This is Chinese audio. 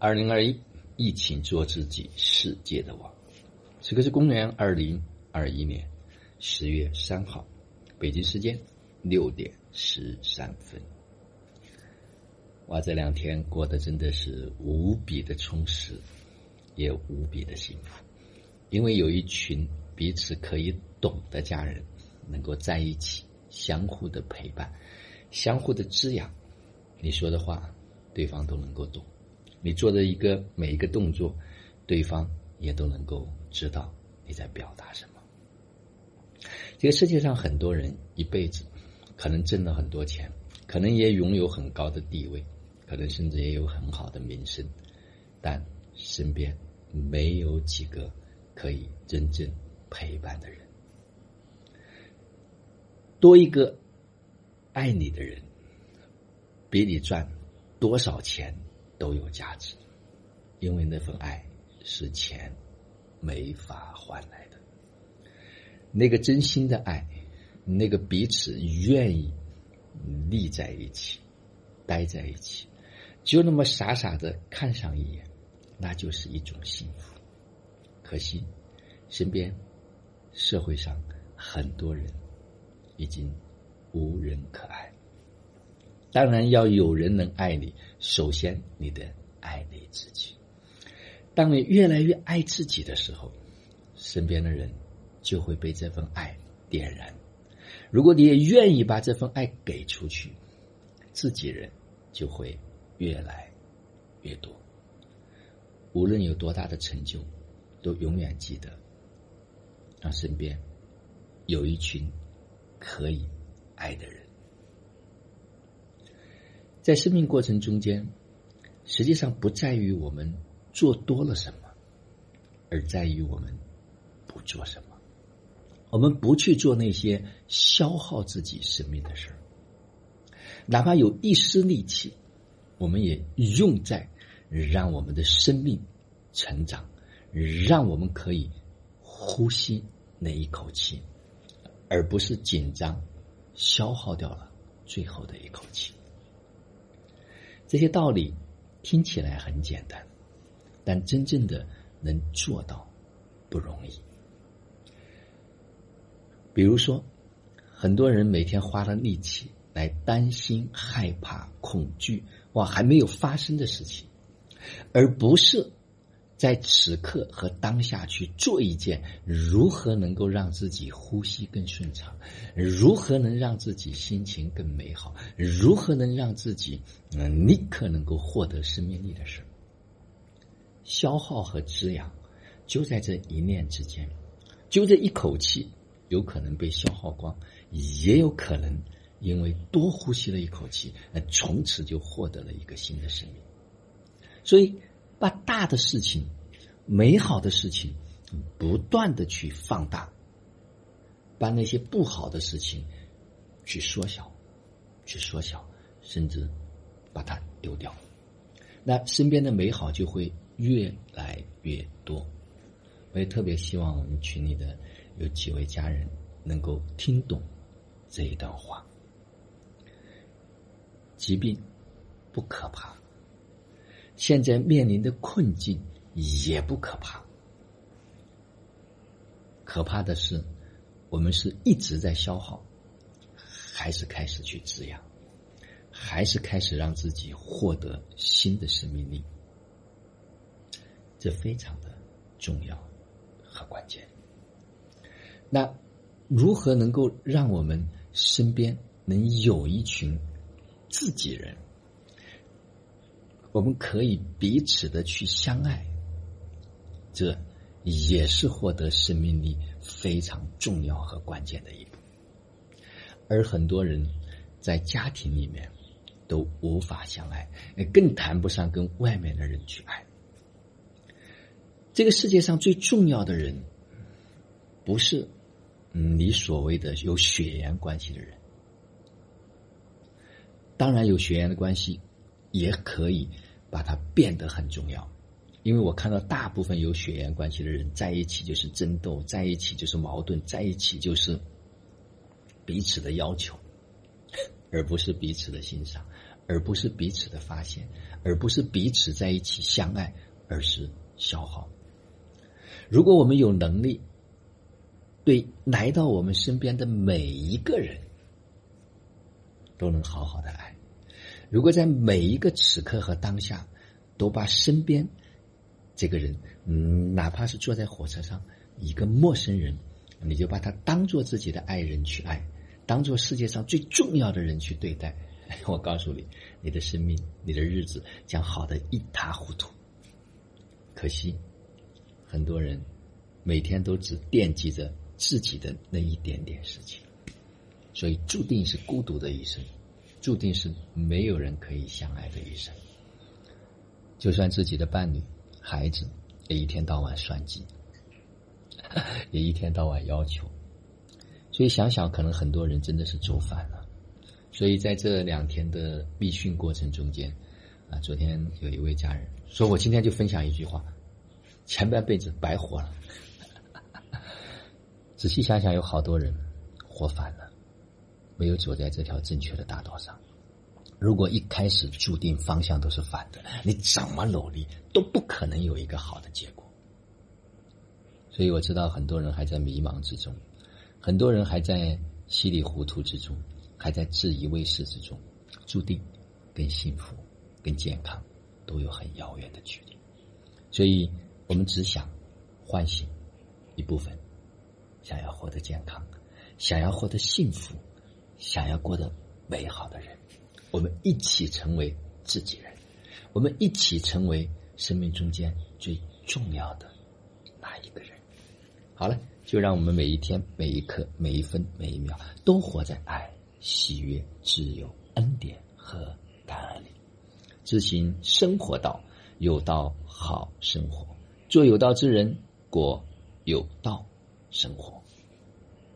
二零二一，疫情做自己世界的王。此刻是公元二零二一年十月三号，北京时间六点十三分。哇，这两天过得真的是无比的充实，也无比的幸福，因为有一群彼此可以懂的家人，能够在一起，相互的陪伴，相互的滋养。你说的话，对方都能够懂；你做的一个每一个动作，对方也都能够知道你在表达什么。这个世界上很多人一辈子可能挣了很多钱，可能也拥有很高的地位，可能甚至也有很好的名声，但身边没有几个可以真正陪伴的人。多一个爱你的人。比你赚多少钱都有价值，因为那份爱是钱没法换来的。那个真心的爱，那个彼此愿意立在一起、待在一起，就那么傻傻的看上一眼，那就是一种幸福。可惜，身边社会上很多人已经无人可爱。当然要有人能爱你，首先你得爱你自己。当你越来越爱自己的时候，身边的人就会被这份爱点燃。如果你也愿意把这份爱给出去，自己人就会越来越多。无论有多大的成就，都永远记得，让身边有一群可以爱的人。在生命过程中间，实际上不在于我们做多了什么，而在于我们不做什么。我们不去做那些消耗自己生命的事儿，哪怕有一丝力气，我们也用在让我们的生命成长，让我们可以呼吸那一口气，而不是紧张消耗掉了最后的一口气。这些道理听起来很简单，但真正的能做到不容易。比如说，很多人每天花了力气来担心、害怕、恐惧，哇，还没有发生的事情，而不是。在此刻和当下去做一件如何能够让自己呼吸更顺畅，如何能让自己心情更美好，如何能让自己嗯立刻能够获得生命力的事。消耗和滋养就在这一念之间，就这一口气，有可能被消耗光，也有可能因为多呼吸了一口气，那从此就获得了一个新的生命。所以。把大的事情、美好的事情不断的去放大，把那些不好的事情去缩小、去缩小，甚至把它丢掉，那身边的美好就会越来越多。我也特别希望我们群里的有几位家人能够听懂这一段话：疾病不可怕。现在面临的困境也不可怕，可怕的是，我们是一直在消耗，还是开始去滋养，还是开始让自己获得新的生命力？这非常的重要和关键。那如何能够让我们身边能有一群自己人？我们可以彼此的去相爱，这也是获得生命力非常重要和关键的一步。而很多人在家庭里面都无法相爱，更谈不上跟外面的人去爱。这个世界上最重要的人，不是你所谓的有血缘关系的人，当然有血缘的关系。也可以把它变得很重要，因为我看到大部分有血缘关系的人在一起就是争斗，在一起就是矛盾，在一起就是彼此的要求，而不是彼此的欣赏，而不是彼此的发现，而不是彼此在一起相爱，而是消耗。如果我们有能力，对来到我们身边的每一个人，都能好好的爱；如果在每一个此刻和当下，都把身边这个人，嗯，哪怕是坐在火车上一个陌生人，你就把他当做自己的爱人去爱，当做世界上最重要的人去对待。我告诉你，你的生命，你的日子将好的一塌糊涂。可惜，很多人每天都只惦记着自己的那一点点事情，所以注定是孤独的一生，注定是没有人可以相爱的一生。就算自己的伴侣、孩子，也一天到晚算计，也一天到晚要求。所以想想，可能很多人真的是走反了。所以在这两天的密训过程中间，啊，昨天有一位家人说，我今天就分享一句话：前半辈子白活了。仔细想想，有好多人活反了，没有走在这条正确的大道上。如果一开始注定方向都是反的，你怎么努力都不可能有一个好的结果。所以我知道很多人还在迷茫之中，很多人还在稀里糊涂之中。还在自以为是之中，注定跟幸福、跟健康都有很遥远的距离。所以，我们只想唤醒一部分想要获得健康、想要获得幸福、想要过得美好的人，我们一起成为自己人，我们一起成为生命中间最重要的那一个人。好了，就让我们每一天、每一刻、每一分、每一秒都活在爱。喜悦、自由、恩典和感恩里，自行生活道，有道好生活，做有道之人，过有道生活。